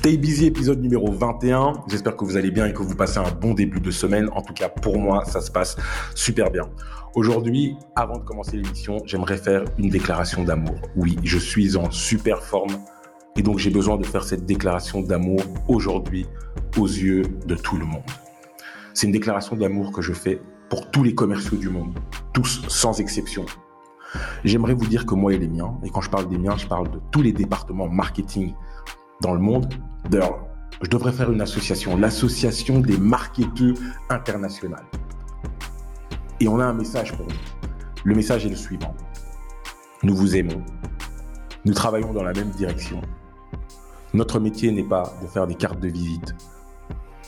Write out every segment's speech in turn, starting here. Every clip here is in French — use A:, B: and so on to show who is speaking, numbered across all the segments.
A: Stay Busy épisode numéro 21. J'espère que vous allez bien et que vous passez un bon début de semaine. En tout cas, pour moi, ça se passe super bien. Aujourd'hui, avant de commencer l'émission, j'aimerais faire une déclaration d'amour. Oui, je suis en super forme et donc j'ai besoin de faire cette déclaration d'amour aujourd'hui aux yeux de tout le monde. C'est une déclaration d'amour que je fais pour tous les commerciaux du monde, tous sans exception. J'aimerais vous dire que moi et les miens, et quand je parle des miens, je parle de tous les départements marketing dans le monde. Je devrais faire une association, l'association des marketeurs internationaux. Et on a un message pour vous. Le message est le suivant. Nous vous aimons. Nous travaillons dans la même direction. Notre métier n'est pas de faire des cartes de visite,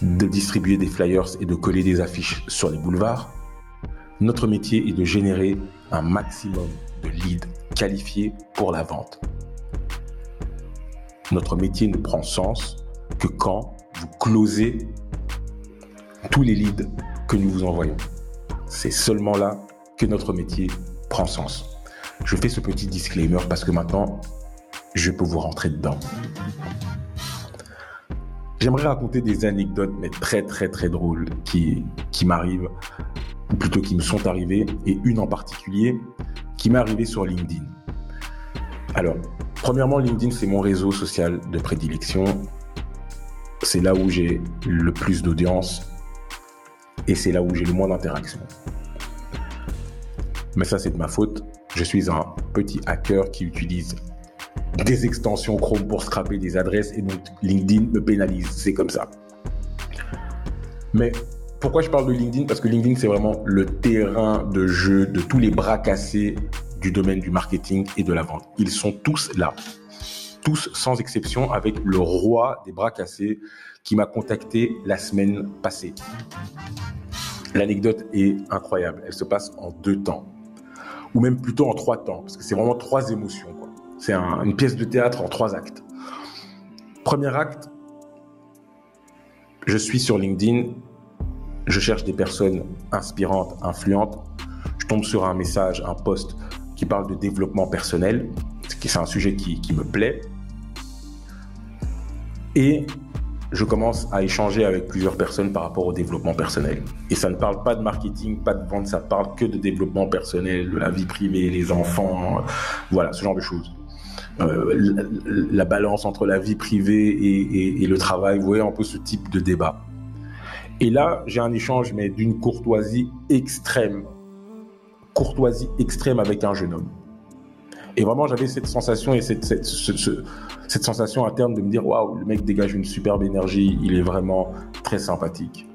A: de distribuer des flyers et de coller des affiches sur les boulevards. Notre métier est de générer un maximum de leads qualifiés pour la vente. Notre métier ne prend sens que quand vous closez tous les leads que nous vous envoyons. C'est seulement là que notre métier prend sens. Je fais ce petit disclaimer parce que maintenant, je peux vous rentrer dedans. J'aimerais raconter des anecdotes, mais très très très drôles, qui, m'arrivent, ou plutôt qui me sont arrivées, et une en particulier qui m'est arrivée sur LinkedIn. Alors, premièrement, LinkedIn, c'est mon réseau social de prédilection. C'est là où j'ai le plus d'audience et c'est là où j'ai le moins d'interaction. Mais ça, c'est de ma faute. Je suis un petit hacker qui utilise des extensions Chrome pour scraper des adresses et donc LinkedIn me pénalise. C'est comme ça. Mais pourquoi je parle de LinkedIn? Parce que LinkedIn, c'est vraiment le terrain de jeu de tous les bras cassés du domaine du marketing et de la vente. Ils sont tous là. Tous sans exception avec le roi des bras cassés qui m'a contacté la semaine passée. L'anecdote est incroyable. Elle se passe en deux temps. Ou même plutôt en trois temps. Parce que c'est vraiment trois émotions. C'est une pièce de théâtre en trois actes. Premier acte, je suis sur LinkedIn, je cherche des personnes inspirantes, influentes, je tombe sur un message, un post qui parle de développement personnel, c'est un sujet qui, me plaît. Et je commence à échanger avec plusieurs personnes par rapport au développement personnel. Et ça ne parle pas de marketing, pas de vente, ça parle que de développement personnel, de la vie privée, les enfants, voilà, ce genre de choses. Euh, la, balance entre la vie privée et, le travail. Vous voyez un peu ce type de débat. Et là, j'ai un échange, mais d'une courtoisie extrême. Courtoisie extrême avec un jeune homme. Et vraiment, j'avais cette sensation et cette, sensation interne de me dire waouh, le mec dégage une superbe énergie, il est vraiment très sympathique.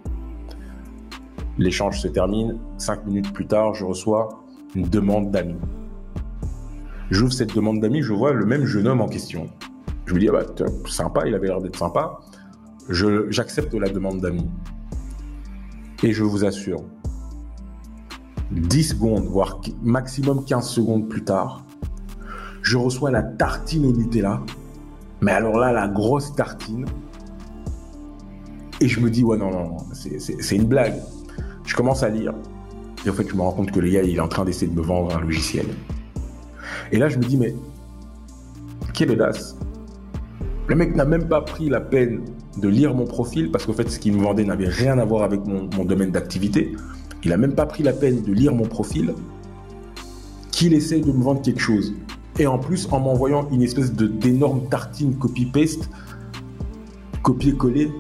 A: L'échange se termine. Cinq minutes plus tard, je reçois une demande d'amis. J'ouvre cette demande d'amis, je vois le même jeune homme en question. Je me dis, ah bah, sympa, il avait l'air d'être sympa. J'accepte la demande d'amis. Et je vous assure, 10 secondes, voire maximum 15 secondes plus tard, je reçois la tartine au Nutella. Mais alors là, la grosse tartine. Et je me dis, ouais, non, non, c'est une blague. Je commence à lire. Et en fait, je me rends compte que le gars, il est en train d'essayer de me vendre un logiciel. Et là, je me dis, mais quelle audace. Le mec n'a même pas pris la peine de lire mon profil parce qu'en fait, ce qu'il me vendait n'avait rien à voir avec mon, domaine d'activité. Il n'a même pas pris la peine de lire mon profil, qu'il essaye de me vendre quelque chose. Et en plus, en m'envoyant une espèce d'énorme tartine copy-paste, copier-coller,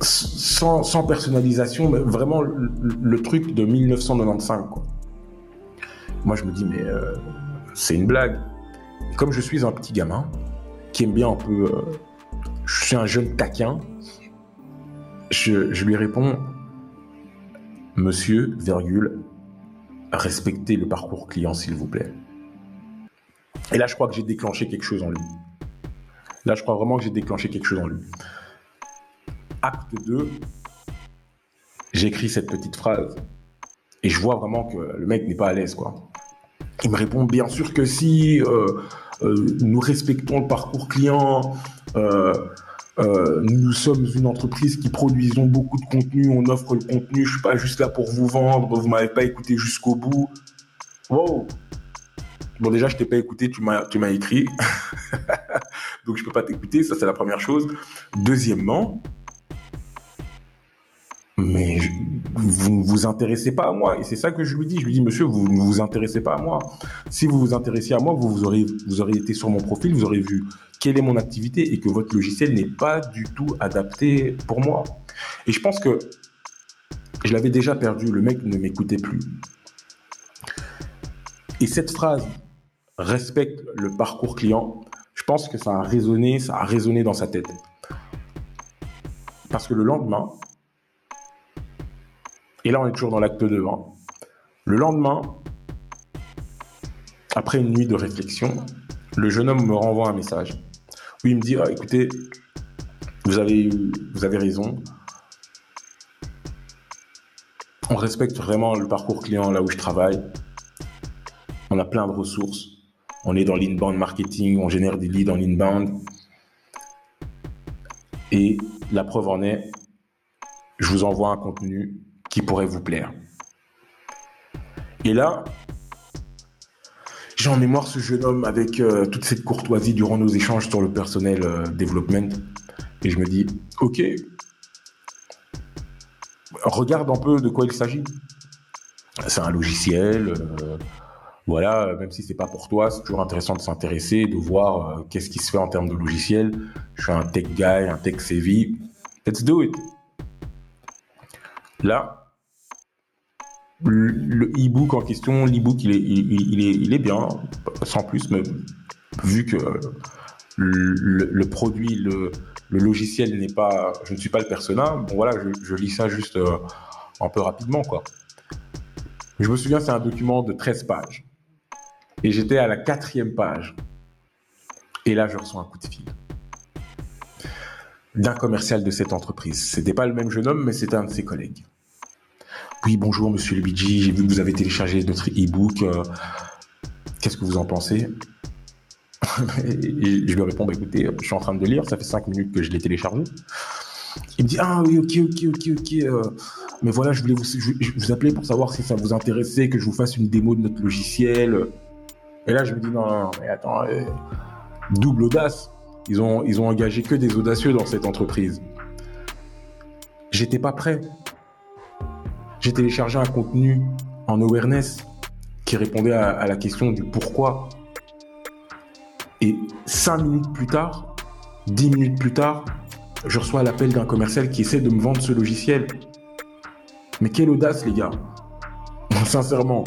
A: sans, sans, personnalisation, mais vraiment le, truc de 1995. Quoi. Moi, je me dis, mais euh, c'est une blague. comme je suis un petit gamin qui aime bien un peu. Euh, je suis un jeune taquin, je, lui réponds, Monsieur, virgule, respectez le parcours client, s'il vous plaît. Et là, je crois que j'ai déclenché quelque chose en lui. Là, je crois vraiment que j'ai déclenché quelque chose en lui. Acte 2, j'écris cette petite phrase. Et je vois vraiment que le mec n'est pas à l'aise, quoi. Il me répond bien sûr que si, euh, euh, nous respectons le parcours client, euh, nous sommes une entreprise qui produisons beaucoup de contenu, on offre le contenu, je suis pas juste là pour vous vendre, vous m'avez pas écouté jusqu'au bout. Wow Bon, déjà, je t'ai pas écouté, tu m'as, tu m'as écrit. Donc, je peux pas t'écouter. Ça, c'est la première chose. Deuxièmement, vous ne vous intéressez pas à moi. Et c'est ça que je lui dis. Je lui dis, monsieur, vous ne vous intéressez pas à moi. Si vous vous intéressiez à moi, vous, vous, aurez, vous aurez été sur mon profil, vous aurez vu quelle est mon activité et que votre logiciel n'est pas du tout adapté pour moi. Et je pense que je l'avais déjà perdu. Le mec ne m'écoutait plus. Et cette phrase, respecte le parcours client, je pense que ça a résonné, ça a résonné dans sa tête. Parce que le lendemain, et là on est toujours dans l'acte 2, hein, le lendemain, après une nuit de réflexion, le jeune homme me renvoie un message où il me dit ah, écoutez, vous avez, vous avez raison. On respecte vraiment le parcours client là où je travaille. On a plein de ressources. On est dans l'inbound marketing, on génère des leads en inbound. Et la preuve en est, je vous envoie un contenu qui pourrait vous plaire. Et là, j'ai en mémoire ce jeune homme avec euh, toute cette courtoisie durant nos échanges sur le personnel euh, development. Et je me dis, ok, regarde un peu de quoi il s'agit. C'est un logiciel. Euh, voilà, même si c'est pas pour toi, c'est toujours intéressant de s'intéresser, de voir qu'est-ce qui se fait en termes de logiciel. Je suis un tech guy, un tech savvy. Let's do it. Là, le e-book en question, l'e-book, il est, il, est, il est bien, sans plus, mais vu que le, produit, le, logiciel n'est pas, je ne suis pas le persona, bon voilà, je, lis ça juste euh, un peu rapidement, quoi. Je me souviens, c'est un document de 13 pages. Et j'étais à la quatrième page. Et là, je reçois un coup de fil d'un commercial de cette entreprise. C'était pas le même jeune homme, mais c'était un de ses collègues. Oui, bonjour Monsieur Luigi, j'ai vu que vous avez téléchargé notre e-book. Euh, qu'est-ce que vous en pensez? Et Je lui réponds, bah, écoutez, je suis en train de lire, ça fait cinq minutes que je l'ai téléchargé. Il me dit, ah oui, ok, ok, ok, ok. Euh, mais voilà, je voulais vous, appeler pour savoir si ça vous intéressait, que je vous fasse une démo de notre logiciel. Et là, je me dis, non, non, mais attends, euh, double audace. Ils ont, ils ont engagé que des audacieux dans cette entreprise. J'étais pas prêt. J'ai téléchargé un contenu en awareness qui répondait à, la question du pourquoi. Et cinq minutes plus tard, dix minutes plus tard, je reçois l'appel d'un commercial qui essaie de me vendre ce logiciel. Mais quelle audace, les gars. Sincèrement.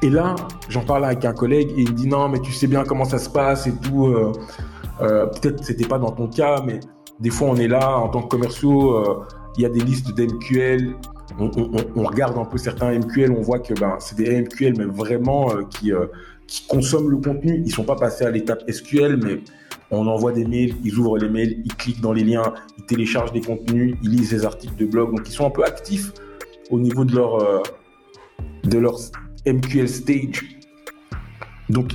A: Et là, j'en parle avec un collègue et il me dit non, mais tu sais bien comment ça se passe et tout. Euh, euh, peut-être c'était pas dans ton cas, mais des fois on est là en tant que commerciaux, euh, il y a des listes d'MQL, on, regarde un peu certains MQL, on voit que ben, c'est des MQL, mais vraiment euh, qui, euh, qui consomment le contenu. Ils sont pas passés à l'étape SQL, mais on envoie des mails, ils ouvrent les mails, ils cliquent dans les liens, ils téléchargent des contenus, ils lisent des articles de blog. Donc, ils sont un peu actifs au niveau de leur, euh, de leur MQL stage. Donc,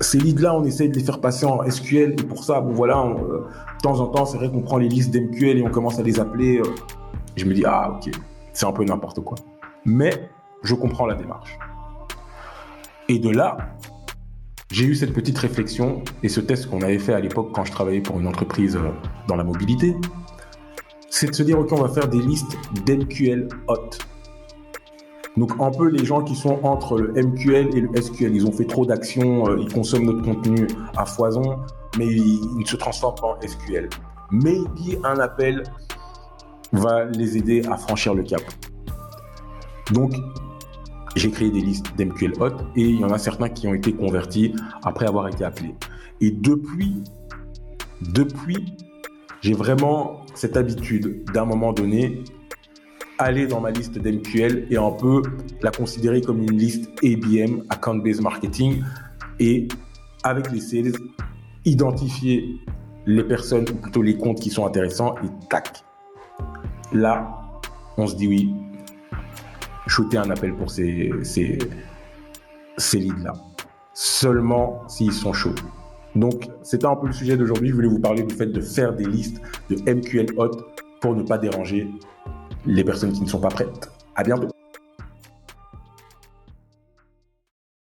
A: ces leads-là, on essaye de les faire passer en SQL. Et pour ça, bon, voilà, de temps en temps, c'est vrai qu'on prend les listes d'MQL et on commence à les appeler je me dis, ah ok, c'est un peu n'importe quoi. Mais je comprends la démarche. Et de là, j'ai eu cette petite réflexion et ce test qu'on avait fait à l'époque quand je travaillais pour une entreprise euh, dans la mobilité, c'est de se dire, ok, on va faire des listes d'MQL hot. Donc un peu les gens qui sont entre le MQL et le SQL, ils ont fait trop d'actions, euh, ils consomment notre contenu à foison, mais ils, ne se transforment pas en SQL. Maybe un appel va les aider à franchir le cap. Donc, j'ai créé des listes d'MQL hot et il y en a certains qui ont été convertis après avoir été appelés. Et depuis, depuis, j'ai vraiment cette habitude d'un moment donné aller dans ma liste d'MQL et un peu la considérer comme une liste ABM, Account Based Marketing, et avec les sales, identifier les personnes, ou plutôt les comptes qui sont intéressants, et tac, Là, on se dit oui, shooter un appel pour ces, ces, ces leads-là. Seulement s'ils sont chauds. Donc, c'était un peu le sujet d'aujourd'hui. Je voulais vous parler du fait de faire des listes de MQL hot pour ne pas déranger les personnes qui ne sont pas prêtes. À bientôt.